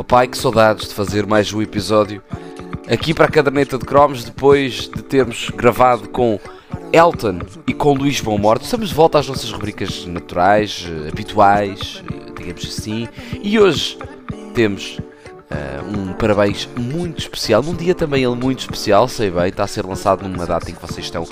Oh pai, que saudades de fazer mais um episódio aqui para a caderneta de cromos depois de termos gravado com Elton e com Luís Bom Morto. Estamos de volta às nossas rubricas naturais, eh, habituais, eh, digamos assim, e hoje temos uh, um parabéns muito especial, num dia também ele muito especial, sei bem, está a ser lançado numa data em que vocês estão uh,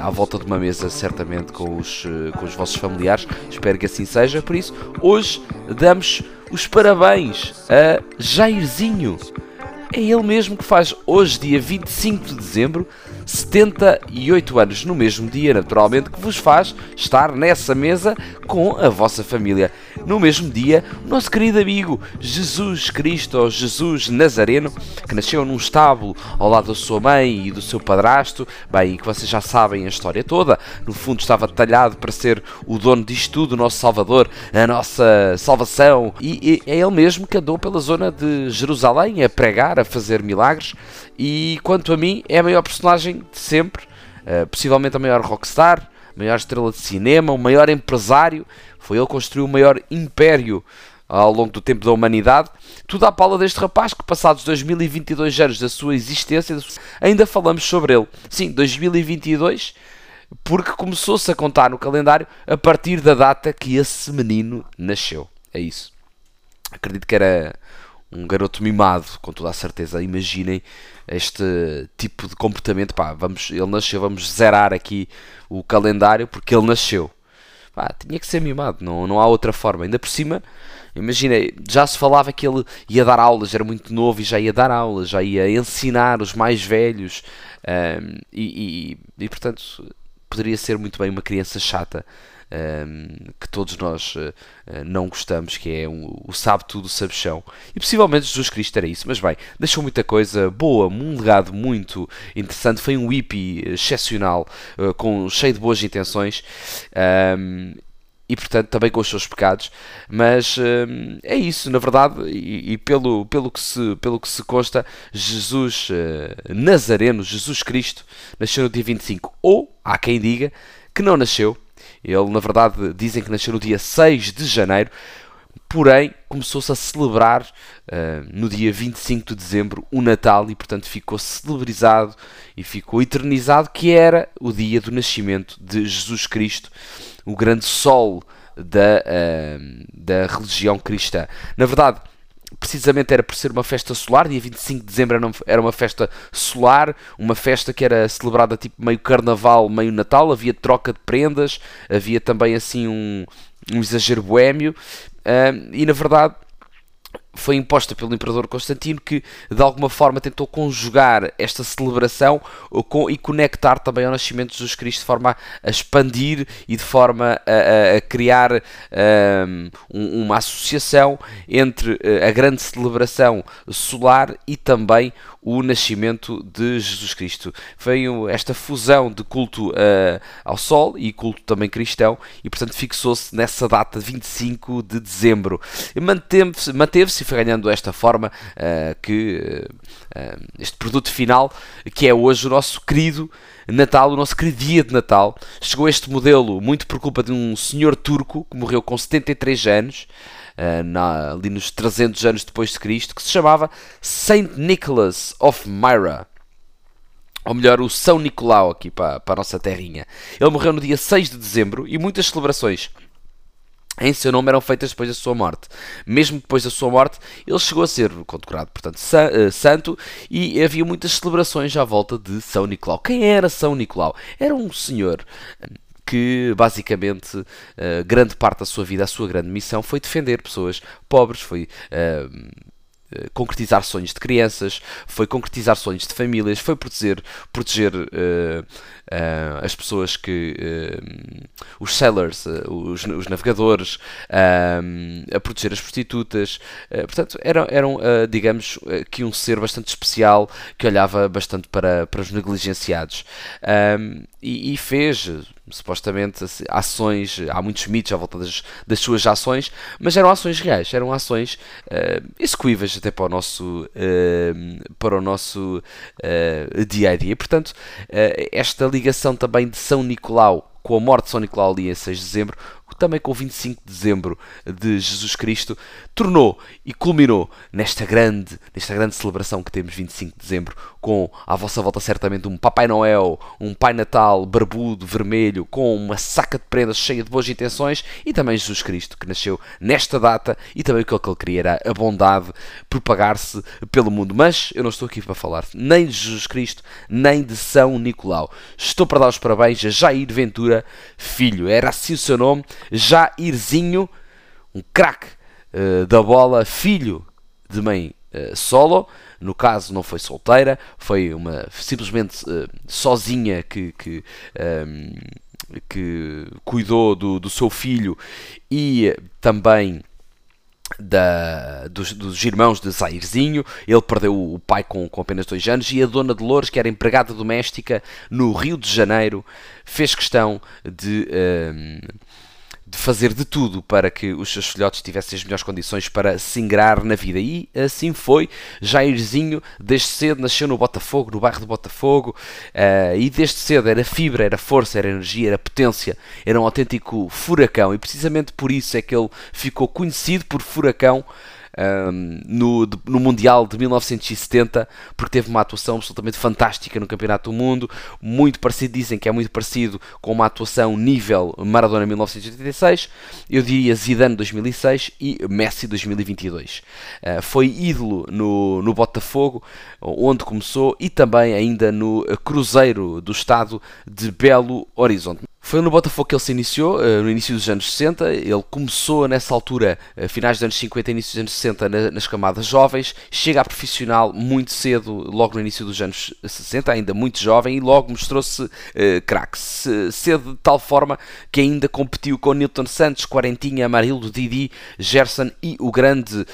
à volta de uma mesa, certamente com os, uh, com os vossos familiares, espero que assim seja, por isso, hoje damos os parabéns a Jairzinho. É ele mesmo que faz hoje, dia 25 de dezembro, 78 anos, no mesmo dia, naturalmente, que vos faz estar nessa mesa com a vossa família. No mesmo dia, o nosso querido amigo Jesus Cristo, ou Jesus Nazareno, que nasceu num estábulo ao lado da sua mãe e do seu padrasto, bem, que vocês já sabem a história toda, no fundo estava talhado para ser o dono disto tudo, o nosso Salvador, a nossa salvação, e, e é ele mesmo que andou pela zona de Jerusalém a pregar, a fazer milagres, e quanto a mim, é a maior personagem de sempre, uh, possivelmente a maior rockstar, maior estrela de cinema, o maior empresário. Foi ele que construiu o maior império ao longo do tempo da humanidade. Tudo à pala deste rapaz que, passados 2022 anos da sua existência, ainda falamos sobre ele. Sim, 2022, porque começou-se a contar no calendário a partir da data que esse menino nasceu. É isso. Acredito que era um garoto mimado, com toda a certeza. Imaginem este tipo de comportamento. Pá, vamos, ele nasceu, vamos zerar aqui o calendário porque ele nasceu. Pá, tinha que ser mimado, não, não há outra forma. Ainda por cima, imaginei, já se falava que ele ia dar aulas, era muito novo e já ia dar aulas, já ia ensinar os mais velhos um, e, e, e, portanto, poderia ser muito bem uma criança chata um, que todos nós uh, não gostamos, que é um, o sabe tudo, sabe chão. E possivelmente Jesus Cristo era isso, mas bem, deixou muita coisa boa, um legado muito interessante. Foi um hippie excepcional, uh, com, cheio de boas intenções. Um, e portanto também com os seus pecados, mas hum, é isso, na verdade, e, e, pelo, pelo, que se, pelo que se consta, Jesus uh, Nazareno, Jesus Cristo, nasceu no dia 25, ou há quem diga que não nasceu, ele, na verdade, dizem que nasceu no dia 6 de janeiro, porém começou-se a celebrar uh, no dia 25 de dezembro o Natal e, portanto, ficou celebrizado e ficou eternizado que era o dia do nascimento de Jesus Cristo, o grande sol da, uh, da religião cristã. Na verdade, precisamente era por ser uma festa solar, dia 25 de dezembro era uma festa solar, uma festa que era celebrada tipo meio carnaval, meio natal, havia troca de prendas, havia também assim um, um exagero boémio, uh, e na verdade foi imposta pelo imperador Constantino que de alguma forma tentou conjugar esta celebração com, e conectar também ao nascimento de Jesus Cristo de forma a expandir e de forma a, a criar um, uma associação entre eh, a grande celebração solar e também o nascimento de Jesus Cristo. Veio esta fusão de culto uh, ao Sol e culto também cristão e, portanto, fixou-se nessa data, 25 de dezembro. Manteve-se manteve e foi ganhando esta forma uh, que uh, este produto final, que é hoje o nosso querido Natal, o nosso querido dia de Natal. Chegou este modelo muito por culpa de um senhor turco que morreu com 73 anos. Uh, na, ali nos 300 anos depois de Cristo, que se chamava Saint Nicholas of Myra. Ou melhor, o São Nicolau aqui para, para a nossa terrinha. Ele morreu no dia 6 de dezembro e muitas celebrações em seu nome eram feitas depois da sua morte. Mesmo depois da sua morte, ele chegou a ser condecorado, portanto, eh, santo, e havia muitas celebrações à volta de São Nicolau. Quem era São Nicolau? Era um senhor que basicamente uh, grande parte da sua vida, a sua grande missão foi defender pessoas pobres, foi uh, concretizar sonhos de crianças, foi concretizar sonhos de famílias, foi proteger, proteger uh, uh, as pessoas que. Uh, os sellers, os, os, navegadores, a proteger as prostitutas. portanto, era, era um, digamos, que um ser bastante especial que olhava bastante para, para os negligenciados. E, e, fez supostamente ações, há muitos mitos à volta das, das suas ações, mas eram ações reais, eram ações uh, execuíveis até para o nosso, uh, para o nosso uh, dia a dia. Portanto, esta ligação também de São Nicolau com a morte de São Nicolau ali em 6 de dezembro, também com o 25 de dezembro de Jesus Cristo, tornou e culminou nesta grande, nesta grande celebração que temos 25 de dezembro, com à vossa volta certamente um Papai Noel, um Pai Natal barbudo, vermelho, com uma saca de prendas cheia de boas intenções e também Jesus Cristo, que nasceu nesta data e também o que ele queria era a bondade propagar-se pelo mundo. Mas eu não estou aqui para falar nem de Jesus Cristo, nem de São Nicolau. Estou para dar os parabéns a Jair Ventura Filho, era assim o seu nome, Jairzinho, um craque uh, da bola, filho de mãe uh, solo. No caso, não foi solteira, foi uma simplesmente uh, sozinha que, que, um, ehm, que cuidou do, do seu filho e também da, dos, dos, irmãos de Zairzinho. Ele perdeu o pai com, com apenas dois anos e a dona Dolores, que era empregada doméstica no Rio de Janeiro, fez questão de. Ehm, de fazer de tudo para que os seus filhotes tivessem as melhores condições para se na vida. E assim foi. Jairzinho, desde cedo, nasceu no Botafogo, no bairro de Botafogo, uh, e desde cedo era fibra, era força, era energia, era potência, era um autêntico furacão. E precisamente por isso é que ele ficou conhecido por Furacão um, no, no Mundial de 1970, porque teve uma atuação absolutamente fantástica no Campeonato do Mundo, muito parecido, dizem que é muito parecido com uma atuação nível Maradona 1986, eu diria Zidane 2006 e Messi 2022. Uh, foi ídolo no, no Botafogo, onde começou, e também ainda no Cruzeiro do Estado de Belo Horizonte. Foi no Botafogo que ele se iniciou, eh, no início dos anos 60. Ele começou nessa altura, eh, finais dos anos 50 início dos anos 60, nas camadas jovens. Chega a profissional muito cedo, logo no início dos anos 60, ainda muito jovem, e logo mostrou-se uh, craque. Cedo de tal forma que ainda competiu com Nilton Santos, Quarentinha, Amarildo, Didi, Gerson e o grande uh,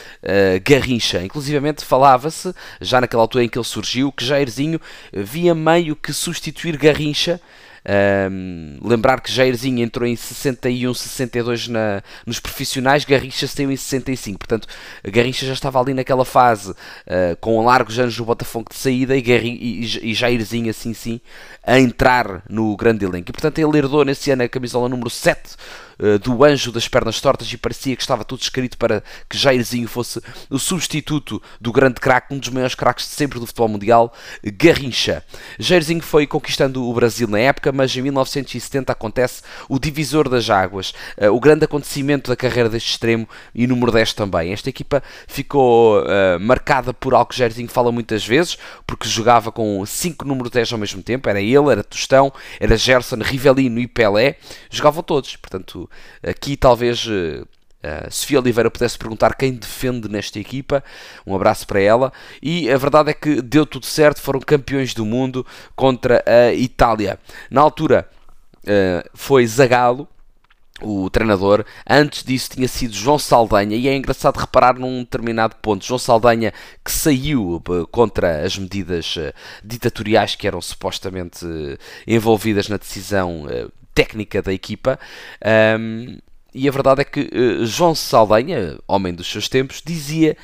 Garrincha. Inclusivamente falava-se, já naquela altura em que ele surgiu, que Jairzinho via meio que substituir Garrincha um, lembrar que Jairzinho entrou em 61, 62 na, nos profissionais, Garrincha saiu em 65. Portanto, Garrincha já estava ali naquela fase uh, com largos anos no Botafogo de saída e, Garrincha, e, e Jairzinho, assim sim, a entrar no grande elenco. E portanto, ele herdou nesse ano a camisola número 7 eh, do anjo das pernas tortas e parecia que estava tudo escrito para que Jairzinho fosse o substituto do grande craque, um dos maiores craques de sempre do futebol mundial, Garrincha. Jairzinho foi conquistando o Brasil na época, mas em 1970 acontece o divisor das águas, uh, o grande acontecimento da carreira deste extremo e número 10 também. Esta equipa ficou uh, marcada por algo que Jairzinho fala muitas vezes, porque jogava com 5 número 10 ao mesmo tempo, era ele, era Tostão, era Gerson, Rivelino e Pelé, jogavam todos, portanto aqui talvez uh, Sofia Oliveira pudesse perguntar quem defende nesta equipa. Um abraço para ela. E a verdade é que deu tudo certo, foram campeões do mundo contra a Itália. Na altura uh, foi Zagallo. O treinador, antes disso tinha sido João Saldanha, e é engraçado reparar num determinado ponto. João Saldanha que saiu contra as medidas ditatoriais que eram supostamente envolvidas na decisão técnica da equipa. Um, e a verdade é que uh, João Saldanha, homem dos seus tempos, dizia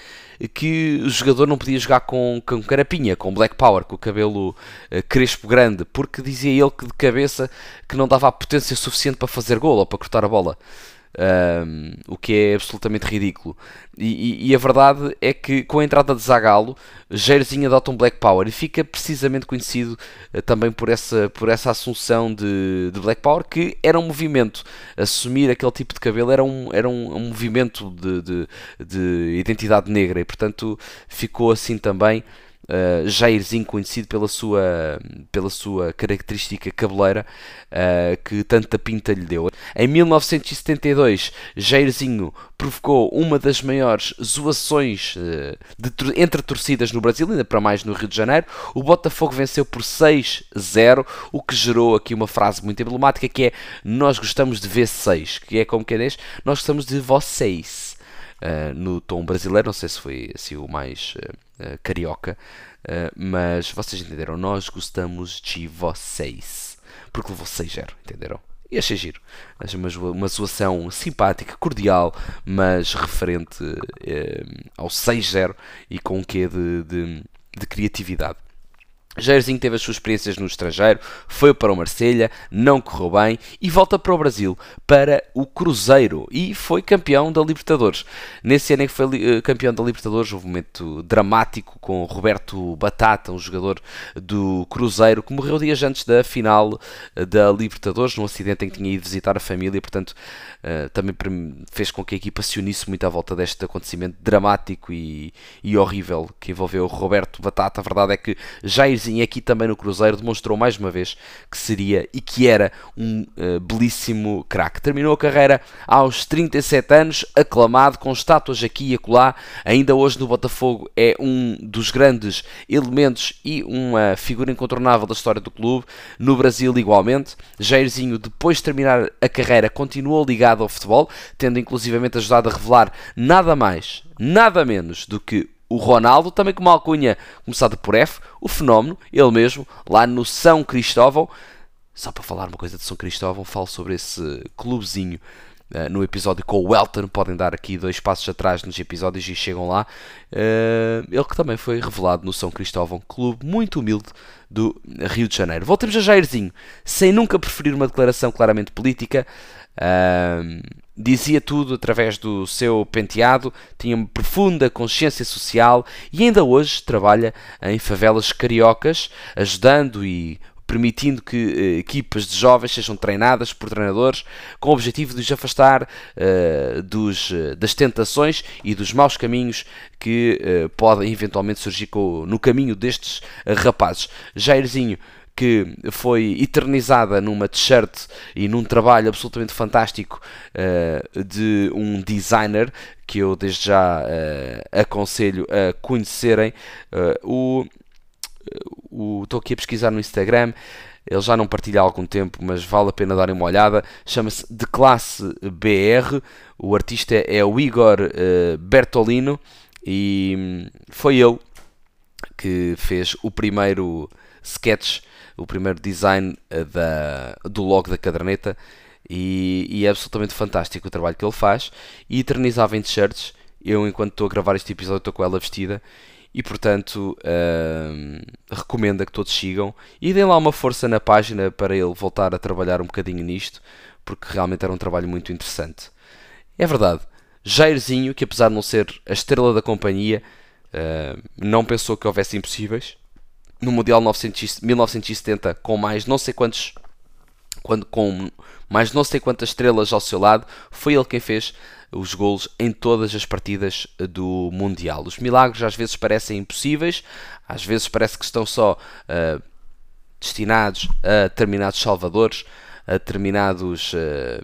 que o jogador não podia jogar com, com carapinha, com black power, com o cabelo uh, crespo grande, porque dizia ele que de cabeça que não dava a potência suficiente para fazer gol ou para cortar a bola. Um, o que é absolutamente ridículo. E, e, e, a verdade é que com a entrada de Zagalo, Jairzinho adota um Black Power e fica precisamente conhecido uh, também por essa, por essa assunção de, de, Black Power, que era um movimento. Assumir aquele tipo de cabelo era um, era um, um movimento de, de, de identidade negra e, portanto, ficou assim também uh, Jairzinho, conhecido pela sua, pela sua característica cabeleira, uh, que tanta pinta lhe deu. Em 1972, Jairzinho provocou uma das maiores zoações uh, de, entre torcidas no Brasil, ainda para mais no Rio de Janeiro. O Botafogo venceu por 6-0, o que gerou aqui uma frase muito emblemática que é nós gostamos de V6, que é como que é nós gostamos de vocês. Uh, no tom brasileiro, não sei se foi assim o mais uh, carioca, mas vocês entenderam, nós gostamos de vocês, porque levou 6-0, entenderam? E achei giro. Achei uma, uma zoação simpática, cordial, mas referente ao 6-0 e com um quê de, de, de criatividade. Jairzinho teve as suas experiências no estrangeiro, foi para o Marselha, não correu bem e volta para o Brasil, para o Cruzeiro e foi campeão da Libertadores. Nesse ano em que foi uh, campeão da Libertadores, houve um momento dramático com Roberto Batata, um jogador do Cruzeiro, que morreu dias antes da final uh, da Libertadores, num acidente em que tinha ido visitar a família, portanto, uh, também fez com que a equipa se unisse muito à volta deste acontecimento dramático e, e horrível que envolveu Roberto Batata. A verdade é que Jairzinho e aqui também no Cruzeiro demonstrou mais uma vez que seria e que era um uh, belíssimo craque. Terminou a carreira aos 37 anos, aclamado, com estátuas aqui e acolá. Ainda hoje no Botafogo é um dos grandes elementos e uma figura incontornável da história do clube. No Brasil, igualmente. Jairzinho, depois de terminar a carreira, continuou ligado ao futebol, tendo inclusivamente ajudado a revelar nada mais, nada menos do que o Ronaldo, também com uma alcunha começada por F, o fenómeno, ele mesmo, lá no São Cristóvão. Só para falar uma coisa de São Cristóvão, falo sobre esse clubezinho uh, no episódio com o Welton. Podem dar aqui dois passos atrás nos episódios e chegam lá. Uh, ele que também foi revelado no São Cristóvão, clube muito humilde do Rio de Janeiro. Voltemos a Jairzinho, sem nunca preferir uma declaração claramente política. Uh, dizia tudo através do seu penteado, tinha uma profunda consciência social e ainda hoje trabalha em favelas cariocas, ajudando e permitindo que uh, equipas de jovens sejam treinadas por treinadores com o objetivo de os afastar uh, dos, uh, das tentações e dos maus caminhos que podem eventualmente surgir com, no caminho destes rapazes. Jairzinho que foi eternizada numa t-shirt e num trabalho absolutamente fantástico uh, de um designer que eu desde já uh, aconselho a conhecerem. Uh, o estou aqui a pesquisar no Instagram. Ele já não partilha há algum tempo, mas vale a pena darem uma olhada. Chama-se De Classe BR. O artista é o Igor Bertolino e hum, foi ele que fez o primeiro sketch o primeiro design eh, da, do logo da caderneta e, e, é absolutamente fantástico o trabalho que ele faz e eternizava em t-shirts. Eu, enquanto estou a gravar este episódio, estou com ela vestida e, portanto, uh, recomendo que todos sigam e deem lá uma força na página para ele voltar a trabalhar um bocadinho nisto, porque realmente era um trabalho muito interessante. É verdade, Jairzinho, que apesar de não ser a estrela da companhia, uh, não pensou que houvesse impossíveis no Mundial 900, 1970 com mais não sei quantos quando, com mais não sei quantas estrelas ao seu lado, foi ele quem fez os golos em todas as partidas do Mundial. Os milagres às vezes parecem impossíveis, às vezes parece que estão só uh, destinados a determinados salvadores, a determinados, uh,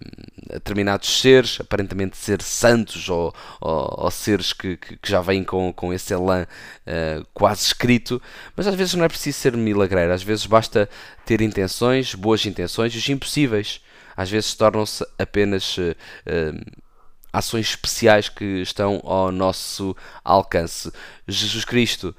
a determinados seres, aparentemente ser santos ou, ou, ou seres que, que, já vêm com, com esse elan uh, quase escrito, mas às vezes não é preciso ser milagreiro, às vezes basta ter intenções, boas intenções, os impossíveis. Às vezes tornam-se apenas uh, ações especiais que estão ao nosso alcance. Jesus Cristo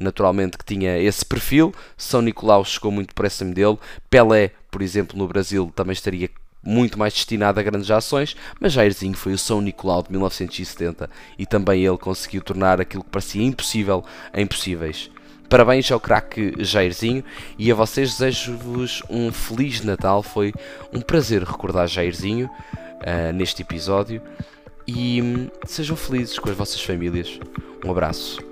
naturalmente que tinha esse perfil. São Nicolau chegou muito próximo dele. Pelé, por exemplo, no Brasil também estaria muito mais destinado a grandes ações, mas Jairzinho foi o São Nicolau de 1970 e também ele conseguiu tornar aquilo que parecia impossível em possíveis. Parabéns ao craque Jairzinho e a vocês desejo-vos um Feliz Natal. Foi um prazer recordar Jairzinho uh, neste episódio e hum, sejam felizes com as vossas famílias. Um abraço.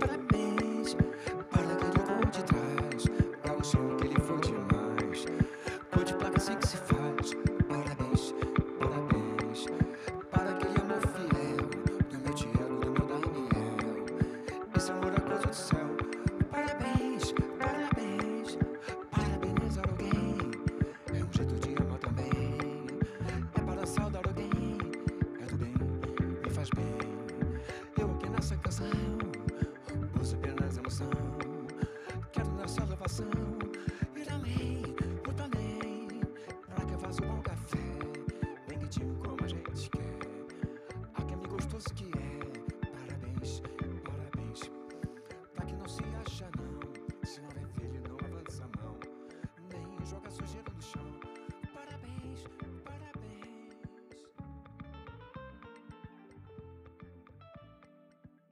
but I